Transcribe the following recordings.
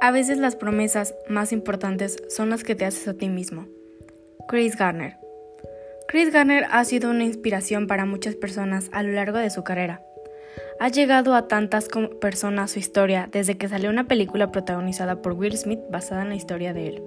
A veces las promesas más importantes son las que te haces a ti mismo. Chris Garner. Chris Garner ha sido una inspiración para muchas personas a lo largo de su carrera. Ha llegado a tantas personas su historia desde que salió una película protagonizada por Will Smith basada en la historia de él.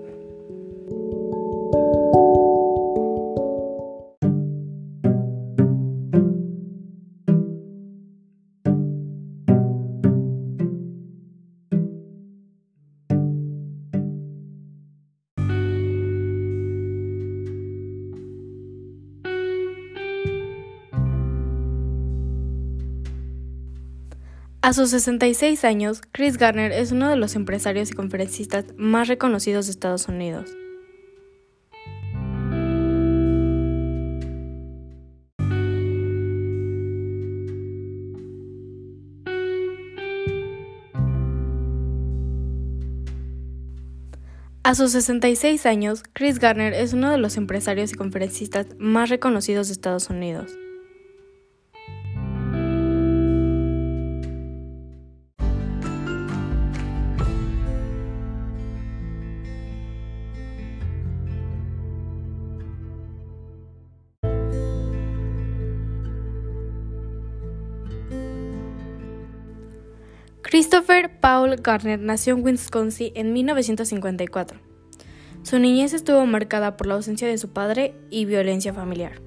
A sus 66 años, Chris Garner es uno de los empresarios y conferencistas más reconocidos de Estados Unidos. A sus 66 años, Chris Garner es uno de los empresarios y conferencistas más reconocidos de Estados Unidos. Christopher Paul Garner nació en Wisconsin en 1954. Su niñez estuvo marcada por la ausencia de su padre y violencia familiar.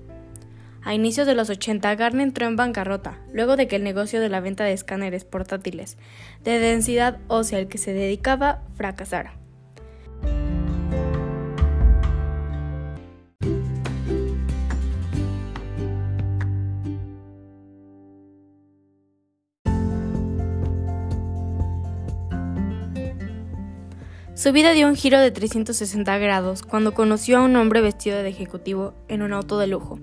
A inicios de los 80, Garner entró en bancarrota, luego de que el negocio de la venta de escáneres portátiles de densidad ósea al que se dedicaba fracasara. Su vida dio un giro de 360 grados cuando conoció a un hombre vestido de ejecutivo en un auto de lujo.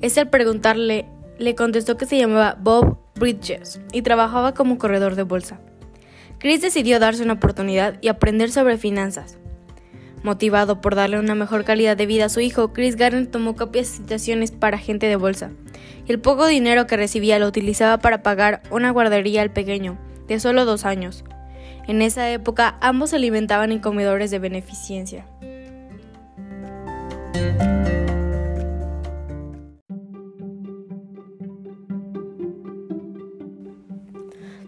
Este al preguntarle le contestó que se llamaba Bob Bridges y trabajaba como corredor de bolsa. Chris decidió darse una oportunidad y aprender sobre finanzas. Motivado por darle una mejor calidad de vida a su hijo, Chris Garner tomó capacitaciones para gente de bolsa el poco dinero que recibía lo utilizaba para pagar una guardería al pequeño, de solo dos años. En esa época ambos se alimentaban en comedores de beneficencia.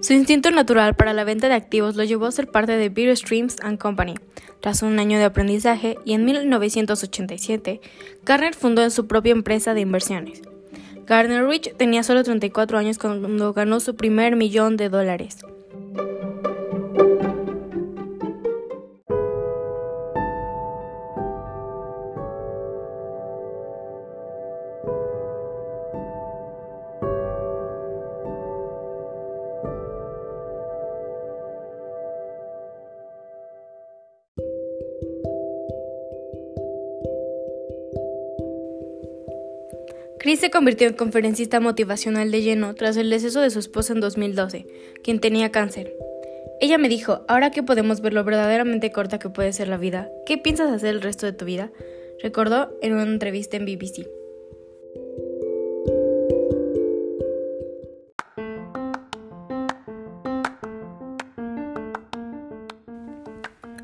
Su instinto natural para la venta de activos lo llevó a ser parte de Beer Streams and Company. Tras un año de aprendizaje y en 1987, Garner fundó su propia empresa de inversiones. Garner Rich tenía solo 34 años cuando ganó su primer millón de dólares. Chris se convirtió en conferencista motivacional de lleno tras el deceso de su esposa en 2012, quien tenía cáncer. Ella me dijo, ahora que podemos ver lo verdaderamente corta que puede ser la vida, ¿qué piensas hacer el resto de tu vida? Recordó en una entrevista en BBC.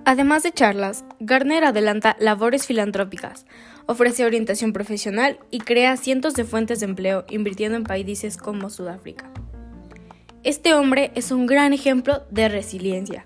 Además de charlas, Garner adelanta labores filantrópicas, ofrece orientación profesional y crea cientos de fuentes de empleo invirtiendo en países como Sudáfrica. Este hombre es un gran ejemplo de resiliencia.